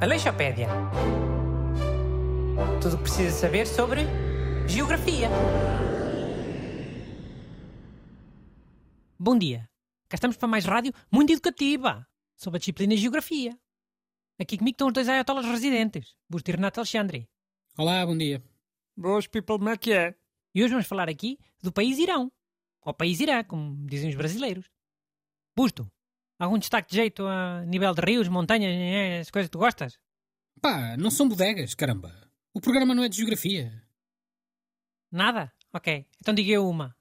Aleixopédia. Tudo o que precisa saber sobre geografia. Bom dia. Cá estamos para mais rádio muito educativa sobre a disciplina de geografia. Aqui comigo estão os dois ayatollahs residentes, Busto e Renato Alexandre. Olá, bom dia. Boas, people, como é que é? E hoje vamos falar aqui do país Irão. Ou país Irã, como dizem os brasileiros. Busto, algum destaque de jeito a nível de rios, montanhas, eh, as coisas que tu gostas? Pá, não são bodegas, caramba. O programa não é de geografia. Nada? Ok. Então diga eu uma.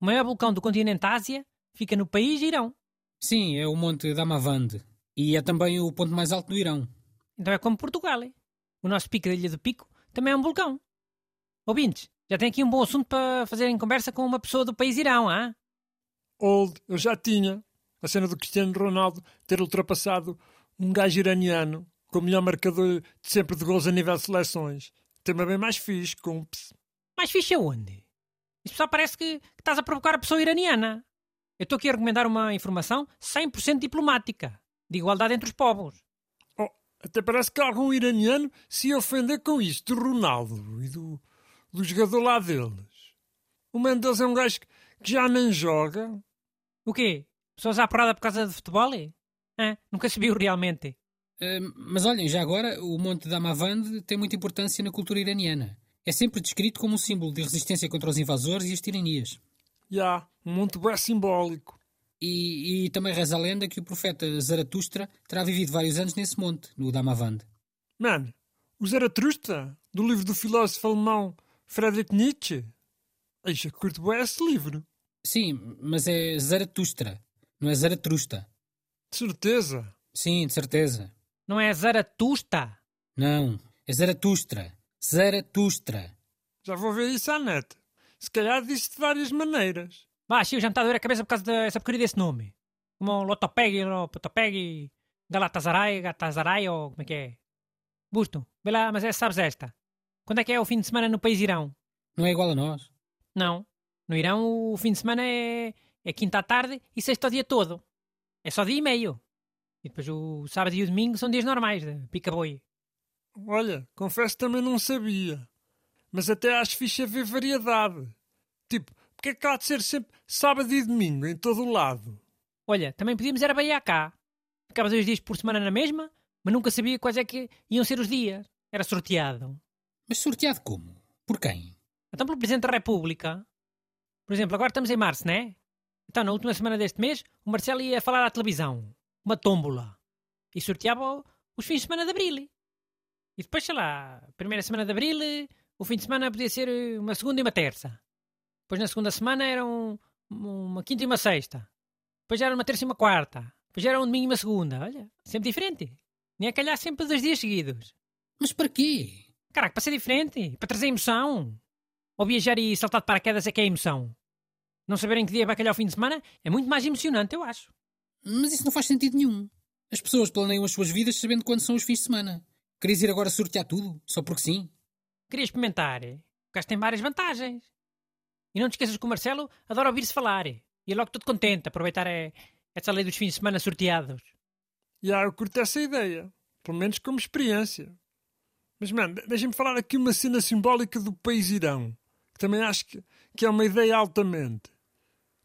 O maior vulcão do continente Ásia fica no país Irão. Sim, é o Monte Damavand. E é também o ponto mais alto do Irão. Então é como Portugal. hein? O nosso pico da Ilha do Pico também é um vulcão. Ouvintes, já tem aqui um bom assunto para fazerem conversa com uma pessoa do país Irão, ah? Old, eu já tinha. A cena do Cristiano Ronaldo ter ultrapassado um gajo iraniano com o melhor marcador de sempre de gols a nível de seleções. Tema bem mais fixe, cumps. Mais fixe aonde? Isso só parece que, que estás a provocar a pessoa iraniana. Eu estou aqui a recomendar uma informação 100% diplomática, de igualdade entre os povos. Oh, até parece que algum iraniano se ofender com isto do Ronaldo e do, do jogador lá deles. O Mendes é um gajo que que já nem joga. O quê? Pessoas à porrada por causa de futebol? Hã? Nunca se viu realmente. Uh, mas olhem, já agora, o Monte Damavand tem muita importância na cultura iraniana. É sempre descrito como um símbolo de resistência contra os invasores e as tiranias. Já, um monte bem simbólico. E, e também reza a lenda que o profeta Zaratustra terá vivido vários anos nesse monte, no Damavand. Mano, o Zaratustra, do livro do filósofo alemão Friedrich Nietzsche. Eixa, curto bem esse livro. Sim, mas é Zaratustra, não é Zaratrusta. De certeza. Sim, de certeza. Não é Zaratusta? Não, é Zaratustra. Zaratustra. Já vou ver isso à net. Se calhar disse de várias maneiras. Vá, Chico, já me está a doer a cabeça por causa dessa porcaria desse nome. Como Lotopeg, Lotopeg, Galatasaray, Galatasaray, ou como é que é? Busto, vê lá, mas é, sabes esta. Quando é que é o fim de semana no país Irão? Não é igual a nós. Não. No Irão o fim de semana é, é quinta à tarde e sexta o dia todo. É só dia e meio. E depois o sábado e o domingo são dias normais, de pica-boi. Olha, confesso que também não sabia. Mas até acho fixe haver variedade. Tipo, porque é que há de ser sempre sábado e domingo em todo o lado? Olha, também podíamos era variar cá. Ficava dois dias por semana na mesma, mas nunca sabia quais é que iam ser os dias. Era sorteado. Mas sorteado como? Por quem? Então pelo Presidente da República. Por exemplo, agora estamos em março, né? Então, na última semana deste mês, o Marcelo ia falar à televisão. Uma tómbola. E sorteava os fins de semana de abril. E depois, sei lá, primeira semana de abril, o fim de semana podia ser uma segunda e uma terça. Depois, na segunda semana, era um, uma quinta e uma sexta. Depois, era uma terça e uma quarta. Depois, era um domingo e uma segunda. Olha, sempre diferente. Nem a calhar sempre dois dias seguidos. Mas para quê? Caraca, para ser diferente. Para trazer emoção. Ou viajar e saltar de paraquedas é que é emoção. Não saberem que dia vai calhar o fim de semana é muito mais emocionante, eu acho. Mas isso não faz sentido nenhum. As pessoas planeiam as suas vidas sabendo quando são os fins de semana. Querias ir agora sortear tudo? Só porque sim? Queria experimentar. O gajo tem várias vantagens. E não te esqueças que o Marcelo adora ouvir-se falar. E é logo todo contente aproveitar é, essa lei dos fins de semana sorteados. Já, eu curto essa ideia. Pelo menos como experiência. Mas, mano, deixem-me falar aqui uma cena simbólica do país Irão. Que também acho que, que é uma ideia altamente.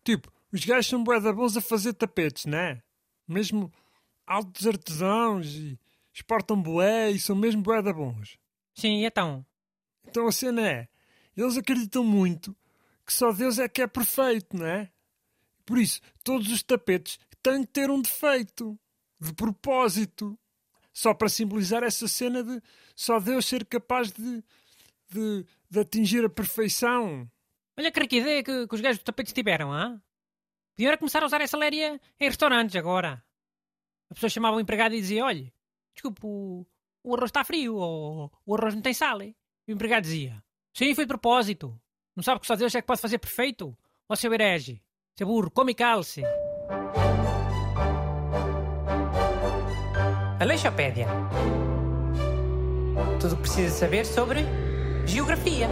Tipo, os gajos são bué bons a fazer tapetes, não é? Mesmo altos artesãos e exportam bué e são mesmo bué bons. Sim, e então? Então a cena é, eles acreditam muito que só Deus é que é perfeito, não é? Por isso, todos os tapetes têm que ter um defeito. De propósito. Só para simbolizar essa cena de só Deus ser capaz de, de, de atingir a perfeição. Olha que ideia que, que os gajos do tapete tiveram, hã? Podiam era começar a usar essa léria em restaurantes agora. A pessoa chamava o empregado e dizia: Olha, desculpe, o, o arroz está frio, ou o arroz não tem sal. E o empregado dizia: Sim, foi de propósito. Não sabe que só Deus é que pode fazer perfeito? Ó seu herege, seu burro, come calce. Aleixopédia. Tudo o que precisa saber sobre geografia.